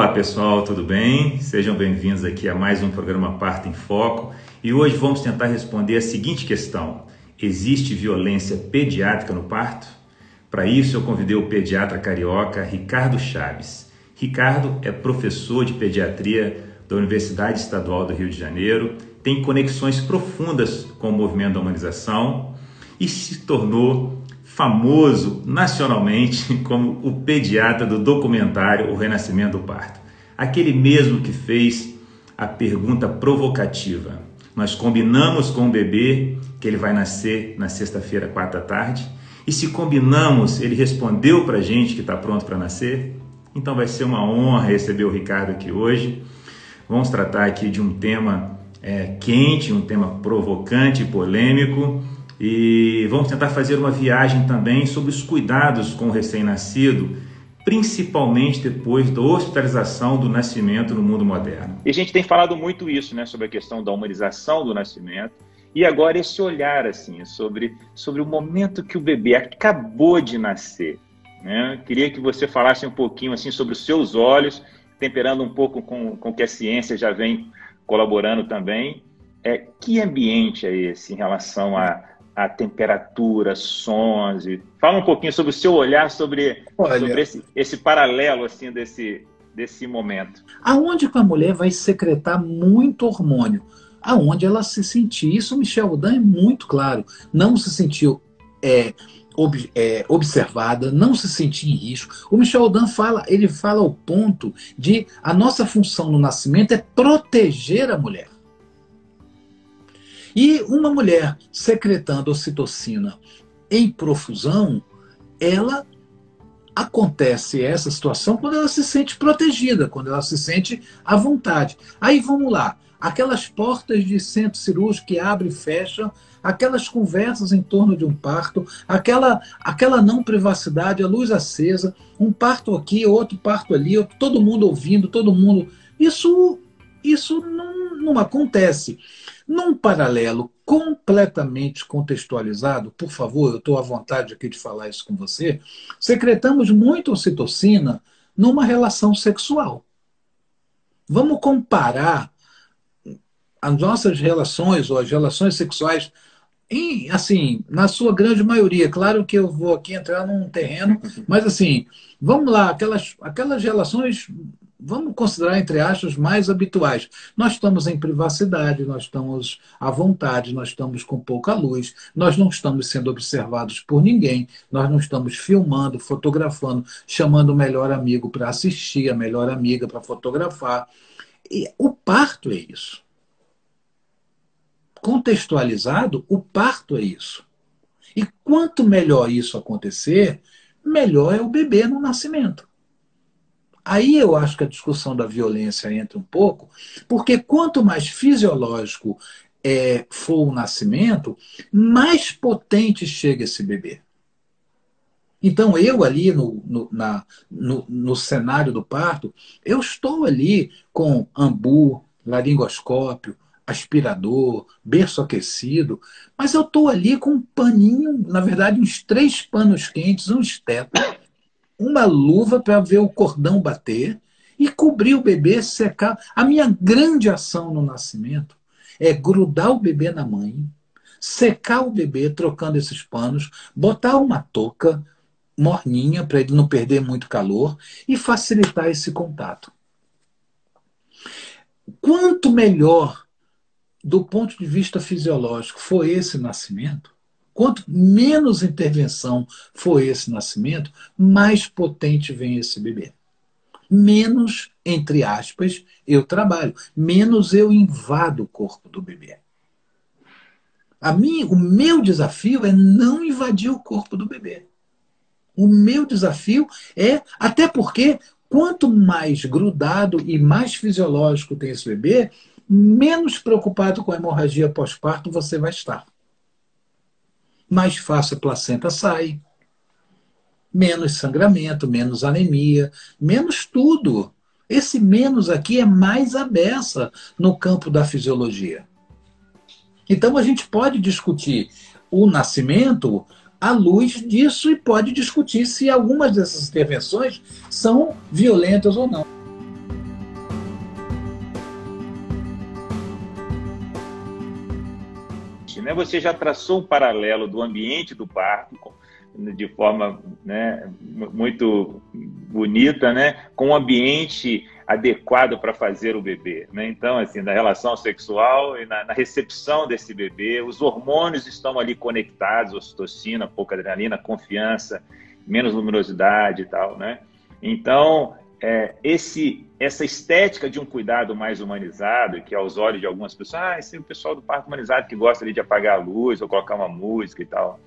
Olá pessoal, tudo bem? Sejam bem-vindos aqui a mais um programa Parto em Foco e hoje vamos tentar responder a seguinte questão: Existe violência pediátrica no parto? Para isso eu convidei o pediatra carioca Ricardo Chaves. Ricardo é professor de pediatria da Universidade Estadual do Rio de Janeiro, tem conexões profundas com o movimento da humanização e se tornou famoso nacionalmente como o pediatra do documentário O Renascimento do Parto. Aquele mesmo que fez a pergunta provocativa: Nós combinamos com o bebê que ele vai nascer na sexta-feira, quatro da tarde? E se combinamos, ele respondeu para a gente que está pronto para nascer? Então vai ser uma honra receber o Ricardo aqui hoje. Vamos tratar aqui de um tema é, quente, um tema provocante e polêmico e vamos tentar fazer uma viagem também sobre os cuidados com o recém-nascido, principalmente depois da hospitalização do nascimento no mundo moderno. E a gente tem falado muito isso, né, sobre a questão da humanização do nascimento. E agora esse olhar assim sobre, sobre o momento que o bebê acabou de nascer. Né? Queria que você falasse um pouquinho assim sobre os seus olhos, temperando um pouco com o que a ciência já vem colaborando também. É, que ambiente é esse em relação a, a temperatura, sons. E... Fala um pouquinho sobre o seu olhar sobre, Olha, sobre esse, esse paralelo assim desse, desse momento. Aonde que a mulher vai secretar muito hormônio? Aonde ela se sentir. Isso Michel Dan é muito claro. Não se sentiu é, ob, é, observada, não se sentir em risco. O Michel Dan fala, ele fala ao ponto de a nossa função no nascimento é proteger a mulher. E uma mulher secretando ocitocina em profusão, ela acontece essa situação quando ela se sente protegida, quando ela se sente à vontade. Aí vamos lá, aquelas portas de centro cirúrgico que abrem e fecham, aquelas conversas em torno de um parto, aquela, aquela não privacidade, a luz acesa, um parto aqui, outro parto ali, todo mundo ouvindo, todo mundo. Isso, isso não, não acontece. Num paralelo completamente contextualizado, por favor, eu estou à vontade aqui de falar isso com você, secretamos muito ocitocina numa relação sexual. Vamos comparar as nossas relações ou as relações sexuais em, assim, na sua grande maioria, claro que eu vou aqui entrar num terreno, mas assim, vamos lá, aquelas, aquelas relações vamos considerar, entre aspas, mais habituais. Nós estamos em privacidade, nós estamos à vontade, nós estamos com pouca luz, nós não estamos sendo observados por ninguém, nós não estamos filmando, fotografando, chamando o melhor amigo para assistir, a melhor amiga para fotografar. E o parto é isso. Contextualizado, o parto é isso. E quanto melhor isso acontecer, melhor é o bebê no nascimento. Aí eu acho que a discussão da violência entra um pouco, porque quanto mais fisiológico é, for o nascimento, mais potente chega esse bebê. Então, eu ali no, no, na, no, no cenário do parto, eu estou ali com ambu, laringoscópio, aspirador, berço aquecido, mas eu estou ali com um paninho, na verdade, uns três panos quentes, um esteto, uma luva para ver o cordão bater e cobrir o bebê, secar. A minha grande ação no nascimento é grudar o bebê na mãe, secar o bebê trocando esses panos, botar uma touca morninha para ele não perder muito calor e facilitar esse contato. Quanto melhor do ponto de vista fisiológico for esse nascimento, Quanto menos intervenção for esse nascimento, mais potente vem esse bebê. Menos, entre aspas, eu trabalho, menos eu invado o corpo do bebê. A mim, o meu desafio é não invadir o corpo do bebê. O meu desafio é, até porque quanto mais grudado e mais fisiológico tem esse bebê, menos preocupado com a hemorragia pós-parto você vai estar mais fácil a placenta sai. Menos sangramento, menos anemia, menos tudo. Esse menos aqui é mais a beça no campo da fisiologia. Então a gente pode discutir o nascimento à luz disso e pode discutir se algumas dessas intervenções são violentas ou não. Né? Você já traçou um paralelo do ambiente do parto de forma né, muito bonita, né, com um ambiente adequado para fazer o bebê. Né? Então, assim, na relação sexual e na, na, recepção desse bebê, os hormônios estão ali conectados, ocitocina, pouca adrenalina, confiança, menos luminosidade e tal, né? Então, é, esse, essa estética de um cuidado mais humanizado, que aos olhos de algumas pessoas, ah, esse é o pessoal do parto humanizado que gosta ali de apagar a luz ou colocar uma música e tal.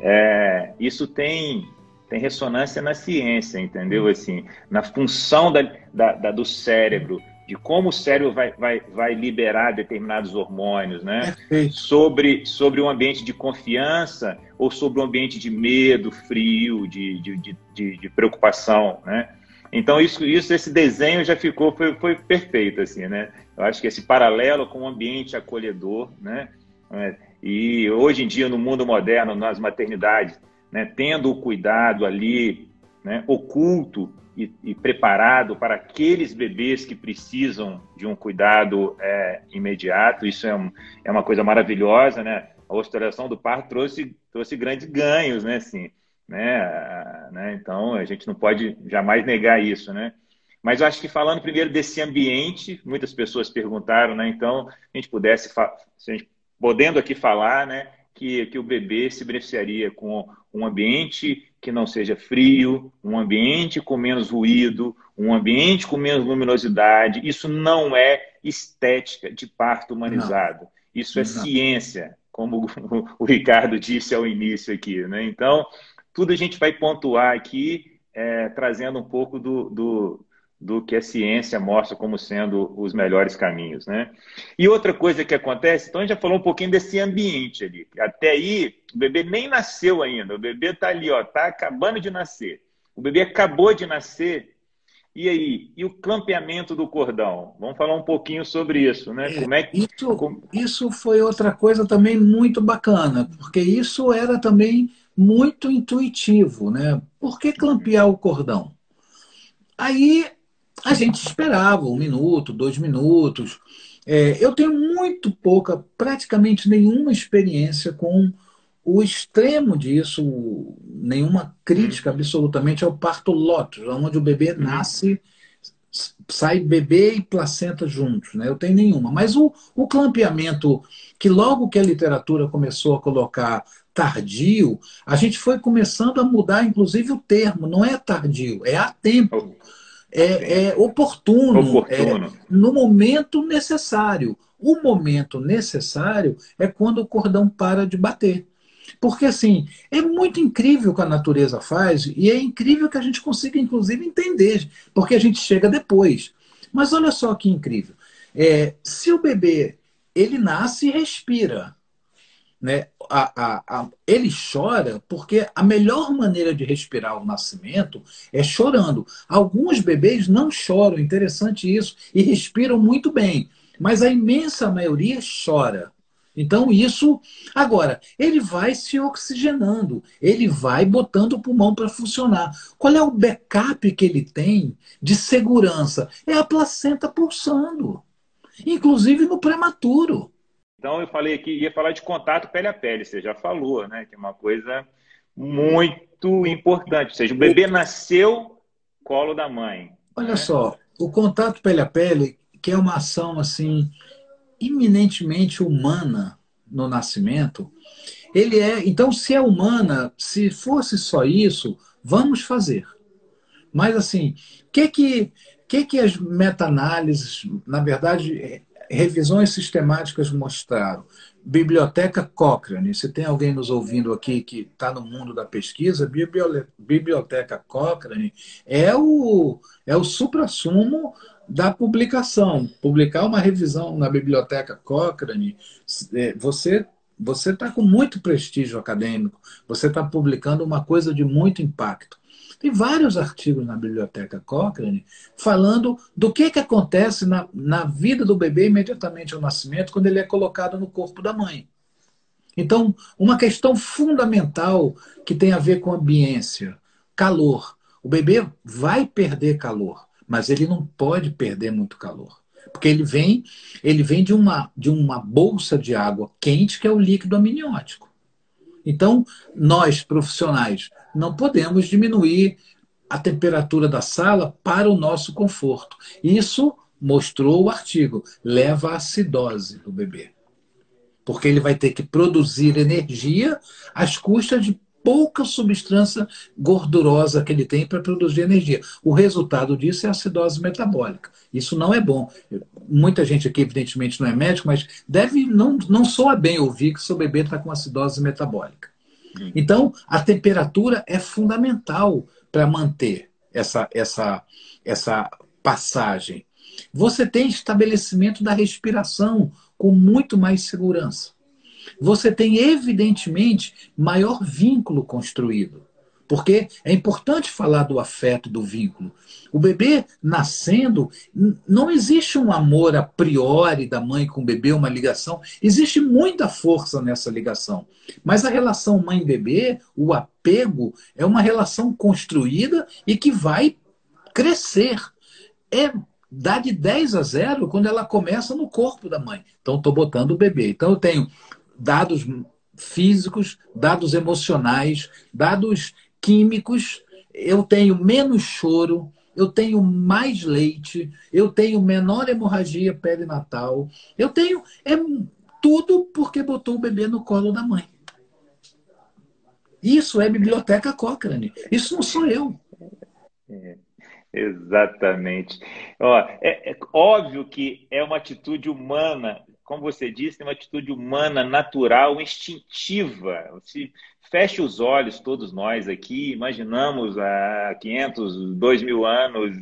É, isso tem, tem ressonância na ciência, entendeu? Uhum. Assim, na função da, da, da, do cérebro, de como o cérebro vai, vai, vai liberar determinados hormônios, né? Sobre, sobre um ambiente de confiança ou sobre um ambiente de medo, frio, de, de, de, de preocupação, né? Então, isso, isso, esse desenho já ficou, foi, foi perfeito, assim, né? Eu acho que esse paralelo com o ambiente acolhedor, né? É, e hoje em dia, no mundo moderno, nas maternidades, né, tendo o cuidado ali, né, oculto e, e, preparado para aqueles bebês que precisam de um cuidado é, imediato, isso é, um, é uma coisa maravilhosa, né? A ostentação do parto trouxe, trouxe grandes ganhos, né? Assim, né? Né? Então, a gente não pode jamais negar isso, né? Mas eu acho que falando primeiro desse ambiente, muitas pessoas perguntaram, né? Então, a gente pudesse, se a gente, podendo aqui falar, né? Que, que o bebê se beneficiaria com um ambiente que não seja frio, um ambiente com menos ruído, um ambiente com menos luminosidade. Isso não é estética de parto humanizado. Não. Isso é ciência, como o Ricardo disse ao início aqui. Né? Então, tudo a gente vai pontuar aqui, é, trazendo um pouco do, do, do que a ciência mostra como sendo os melhores caminhos, né? E outra coisa que acontece, então a gente já falou um pouquinho desse ambiente ali. Até aí, o bebê nem nasceu ainda, o bebê está ali, ó, tá acabando de nascer. O bebê acabou de nascer. E aí, e o clampeamento do cordão? Vamos falar um pouquinho sobre isso, né? Como é que isso, isso foi outra coisa também muito bacana, porque isso era também muito intuitivo, né? Por que clampear o cordão? Aí a gente esperava um minuto, dois minutos. É, eu tenho muito pouca, praticamente nenhuma experiência com o extremo disso, nenhuma crítica absolutamente ao parto lotus, onde o bebê uhum. nasce, sai bebê e placenta juntos. Né? Eu tenho nenhuma. Mas o, o clampeamento, que logo que a literatura começou a colocar tardio, a gente foi começando a mudar, inclusive, o termo. Não é tardio, é a tempo. É, é oportuno, oportuno. É, no momento necessário. O momento necessário é quando o cordão para de bater. Porque, assim, é muito incrível o que a natureza faz e é incrível que a gente consiga, inclusive, entender, porque a gente chega depois. Mas olha só que incrível. É, se o bebê ele nasce e respira, né? A, a, a, ele chora porque a melhor maneira de respirar o nascimento é chorando. Alguns bebês não choram, interessante isso, e respiram muito bem, mas a imensa maioria chora. Então, isso. Agora, ele vai se oxigenando, ele vai botando o pulmão para funcionar. Qual é o backup que ele tem de segurança? É a placenta pulsando, inclusive no prematuro. Então eu falei aqui, ia falar de contato pele a pele, você já falou, né? Que é uma coisa muito importante. Ou seja, o bebê nasceu colo da mãe. Olha né? só, o contato pele a pele, que é uma ação assim eminentemente humana no nascimento, ele é, então se é humana, se fosse só isso, vamos fazer. Mas assim, o que que que que as meta-análises, na verdade, revisões sistemáticas mostraram. Biblioteca Cochrane, se tem alguém nos ouvindo aqui que está no mundo da pesquisa, Biblioteca Cochrane é o, é o supra-sumo da publicação. Publicar uma revisão na Biblioteca Cochrane, é, você você está com muito prestígio acadêmico, você está publicando uma coisa de muito impacto. Tem vários artigos na Biblioteca Cochrane falando do que, que acontece na, na vida do bebê imediatamente ao nascimento, quando ele é colocado no corpo da mãe. Então, uma questão fundamental que tem a ver com ambiência, calor. O bebê vai perder calor, mas ele não pode perder muito calor. Porque ele vem, ele vem de uma, de uma bolsa de água quente, que é o líquido amniótico. Então, nós, profissionais, não podemos diminuir a temperatura da sala para o nosso conforto. Isso mostrou o artigo, leva à acidose do bebê. Porque ele vai ter que produzir energia às custas de pouca substância gordurosa que ele tem para produzir energia. O resultado disso é a acidose metabólica. Isso não é bom. Muita gente aqui, evidentemente, não é médico, mas deve não, não soa bem ouvir que seu bebê está com acidose metabólica. Então, a temperatura é fundamental para manter essa, essa, essa passagem. Você tem estabelecimento da respiração com muito mais segurança. Você tem, evidentemente, maior vínculo construído. Porque é importante falar do afeto, do vínculo. O bebê nascendo, não existe um amor a priori da mãe com o bebê, uma ligação. Existe muita força nessa ligação. Mas a relação mãe-bebê, o apego, é uma relação construída e que vai crescer. É dá de 10 a 0 quando ela começa no corpo da mãe. Então, estou botando o bebê. Então, eu tenho dados físicos, dados emocionais, dados químicos, eu tenho menos choro, eu tenho mais leite, eu tenho menor hemorragia perinatal, eu tenho é tudo porque botou o bebê no colo da mãe. Isso é biblioteca Cochrane. Isso não sou eu. É, exatamente. Ó, é, é óbvio que é uma atitude humana como você disse, tem uma atitude humana, natural, instintiva. Se feche os olhos, todos nós aqui, imaginamos há 500, 2 mil anos,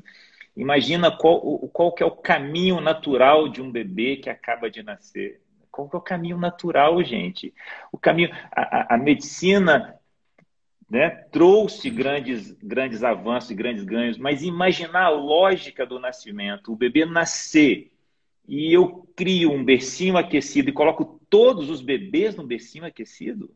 imagina qual, qual que é o caminho natural de um bebê que acaba de nascer. Qual que é o caminho natural, gente? O caminho, a, a medicina né, trouxe grandes, grandes avanços e grandes ganhos, mas imaginar a lógica do nascimento, o bebê nascer e eu crio um bercinho aquecido e coloco todos os bebês no bercinho aquecido,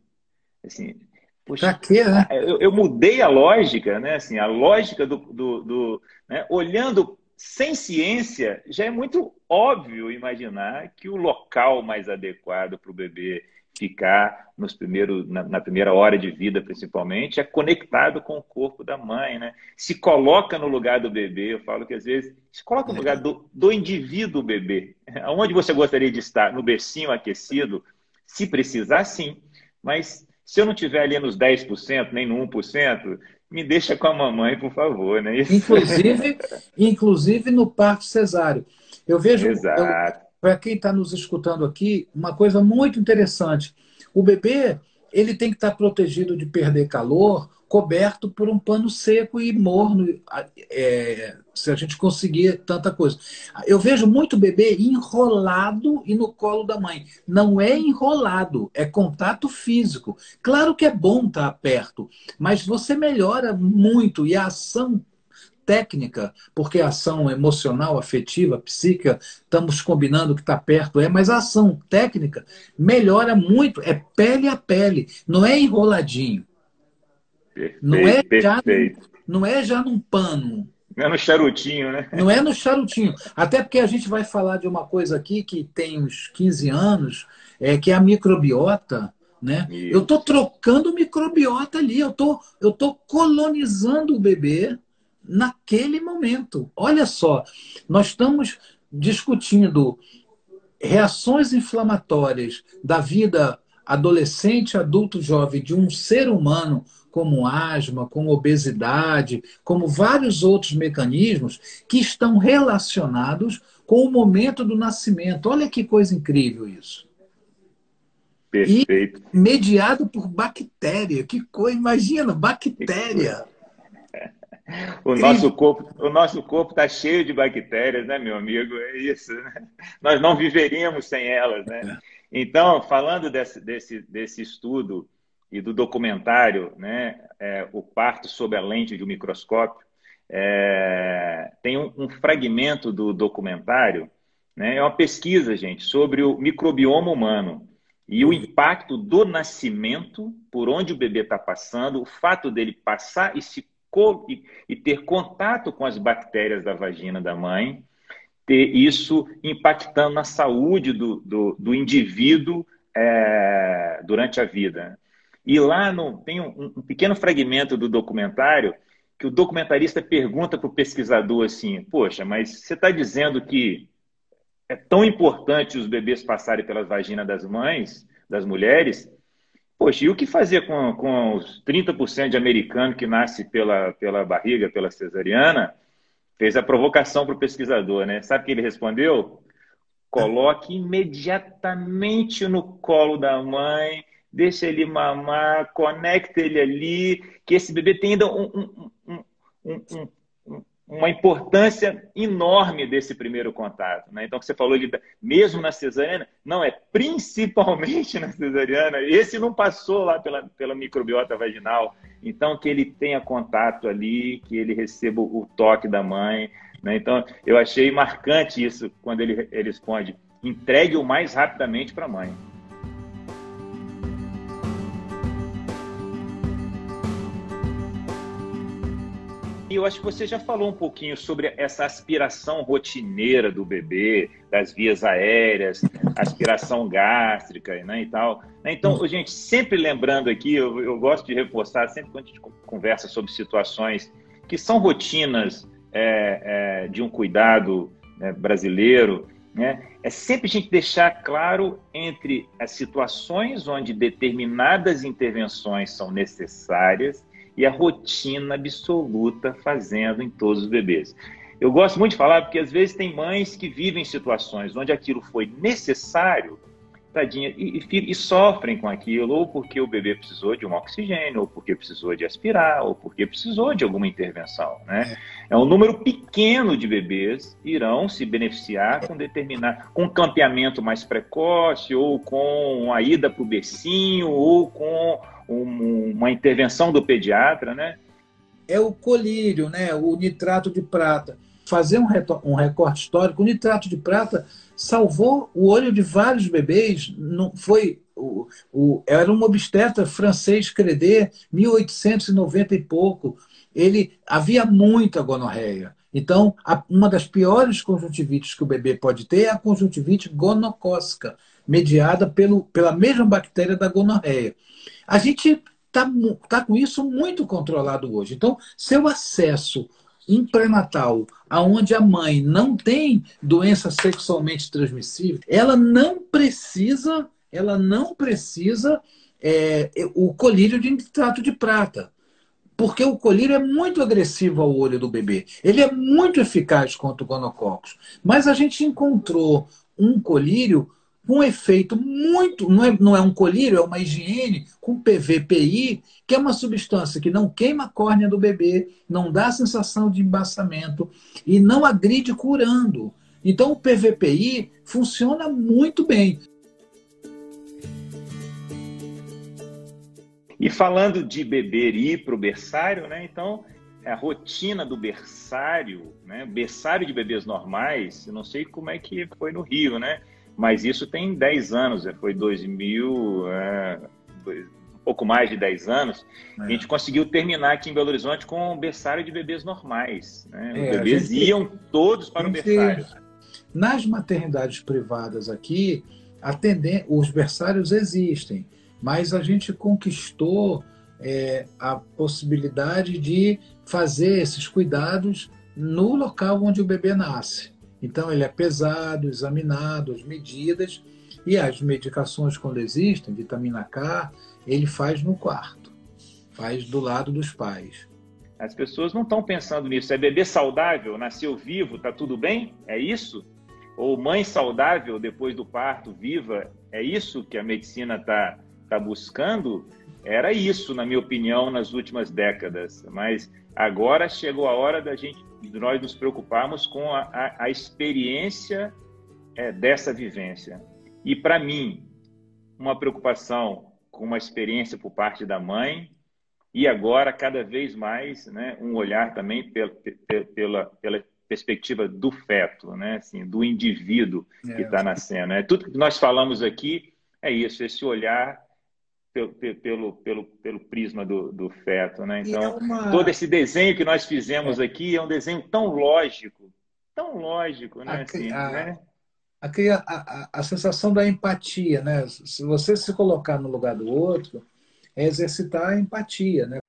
assim, poxa, quê, né? eu, eu, mudei a lógica, né? Assim, a lógica do, do, do né? olhando sem ciência, já é muito óbvio imaginar que o local mais adequado para o bebê ficar nos primeiros, na, na, primeira hora de vida, principalmente, é conectado com o corpo da mãe, né? Se coloca no lugar do bebê, eu falo que às vezes se coloca no lugar do, do indivíduo bebê. Aonde você gostaria de estar? No bercinho aquecido? Se precisar, sim. Mas se eu não estiver ali nos 10%, nem no 1%, me deixa com a mamãe, por favor, né? Isso... Inclusive, inclusive no parto cesáreo. Eu vejo. Exato para quem está nos escutando aqui, uma coisa muito interessante. O bebê ele tem que estar tá protegido de perder calor, coberto por um pano seco e morno, é, se a gente conseguir tanta coisa. Eu vejo muito bebê enrolado e no colo da mãe. Não é enrolado, é contato físico. Claro que é bom estar tá perto, mas você melhora muito e a ação técnica, porque a ação emocional, afetiva, psíquica, estamos combinando que está perto, é, mas a ação técnica melhora muito, é pele a pele, não é enroladinho. Perfeito, não, é já, não é já num pano. Não é no charutinho, né? Não é no charutinho. Até porque a gente vai falar de uma coisa aqui que tem uns 15 anos, é, que é a microbiota. Né? Eu estou trocando microbiota ali, eu tô, estou tô colonizando o bebê naquele momento. Olha só, nós estamos discutindo reações inflamatórias da vida adolescente, adulto, jovem de um ser humano, como asma, como obesidade, como vários outros mecanismos que estão relacionados com o momento do nascimento. Olha que coisa incrível isso. Perfeito. E mediado por bactéria. Que coisa, imagina, bactéria. O nosso corpo, o nosso corpo está cheio de bactérias, né, meu amigo? É isso. Né? Nós não viveríamos sem elas, né? Então, falando desse, desse, desse estudo e do documentário, né, é, o parto sob a lente de um microscópio, é, tem um, um, fragmento do documentário, né, é uma pesquisa, gente, sobre o microbioma humano e o impacto do nascimento, por onde o bebê está passando, o fato dele passar e se e ter contato com as bactérias da vagina da mãe ter isso impactando na saúde do, do, do indivíduo é, durante a vida. E lá no, tem um, um, pequeno fragmento do documentário que o documentarista pergunta para o pesquisador assim: Poxa, mas você está dizendo que é tão importante os bebês passarem pelas vaginas das mães, das mulheres? Poxa, e o que fazer com, com os 30% de americano que nasce pela, pela barriga, pela cesariana? Fez a provocação para o pesquisador, né? Sabe o que ele respondeu? Coloque imediatamente no colo da mãe, deixa ele mamar, conecta ele ali, que esse bebê tem ainda um, um, um, uma importância enorme desse primeiro contato. Né? Então, você falou, de, mesmo na cesariana, não, é principalmente na cesariana, esse não passou lá pela, pela microbiota vaginal, então que ele tenha contato ali, que ele receba o toque da mãe, né? Então, eu achei marcante isso quando ele, ele responde: entregue o mais rapidamente para a mãe. E eu acho que você já falou um pouquinho sobre essa aspiração rotineira do bebê, das vias aéreas, aspiração gástrica né, e tal. Então, hum. gente, sempre lembrando aqui, eu, eu gosto de reforçar, sempre quando a gente conversa sobre situações que são rotinas é, é, de um cuidado né, brasileiro, né, é sempre a gente deixar claro entre as situações onde determinadas intervenções são necessárias e a rotina absoluta fazendo em todos os bebês. Eu gosto muito de falar porque às vezes tem mães que vivem situações onde aquilo foi necessário tadinha, e, e, e, sofrem com aquilo, ou porque o bebê precisou de um oxigênio, ou porque precisou de aspirar, ou porque precisou de alguma intervenção. Né? É, um número pequeno de bebês irão se beneficiar com determinar, com campeamento mais precoce, ou com a ida para o ou com um, uma intervenção do pediatra, né? É o colírio, né? O nitrato de prata. Fazer um, um recorte histórico, o nitrato de prata salvou o olho de vários bebês. Não foi o, o, era um obstetra francês Credé, 1890 e pouco. Ele havia muita gonorreia. Então, a, uma das piores conjuntivites que o bebê pode ter é a conjuntivite gonocócica, mediada pelo, pela mesma bactéria da gonorreia. A gente está tá com isso muito controlado hoje. Então, seu acesso em pré-natal, aonde a mãe não tem doença sexualmente transmissível, ela não precisa, ela não precisa é, o colírio de nitrato de prata. Porque o colírio é muito agressivo ao olho do bebê. Ele é muito eficaz contra o gonococos. Mas a gente encontrou um colírio um efeito muito. Não é, não é um colírio, é uma higiene com PVPI, que é uma substância que não queima a córnea do bebê, não dá sensação de embaçamento e não agride curando. Então, o PVPI funciona muito bem. E falando de beber e ir para o berçário, né? Então, a rotina do berçário, né? Berçário de bebês normais, eu não sei como é que foi no Rio, né? Mas isso tem 10 anos, foi 2000, é, um pouco mais de 10 anos, é. a gente conseguiu terminar aqui em Belo Horizonte com um berçário de bebês normais. Né? Os é, bebês gente, iam todos para o berçário. Nas maternidades privadas aqui, atender, os berçários existem, mas a gente conquistou é, a possibilidade de fazer esses cuidados no local onde o bebê nasce. Então, ele é pesado, examinado, as medidas e as medicações, quando existem, vitamina K, ele faz no quarto, faz do lado dos pais. As pessoas não estão pensando nisso. É bebê saudável, nasceu vivo, está tudo bem? É isso? Ou mãe saudável depois do parto, viva? É isso que a medicina está tá buscando? Era isso, na minha opinião, nas últimas décadas. Mas agora chegou a hora da gente de nós nos preocuparmos com a, a, a experiência é, dessa vivência. E para mim, uma preocupação com uma experiência por parte da mãe e agora cada vez mais, né, um olhar também pela, pela, pela perspectiva do feto, né, assim, do indivíduo é, que está nascendo. É tudo que nós falamos aqui é isso, esse olhar pelo, pelo, pelo, pelo prisma do, do feto. Né? Então, é uma... todo esse desenho que nós fizemos é. aqui é um desenho tão lógico, tão lógico, né? A, assim, a, né? A, a, a, sensação da empatia, né? Se você se colocar no lugar do outro, é exercitar a empatia, né?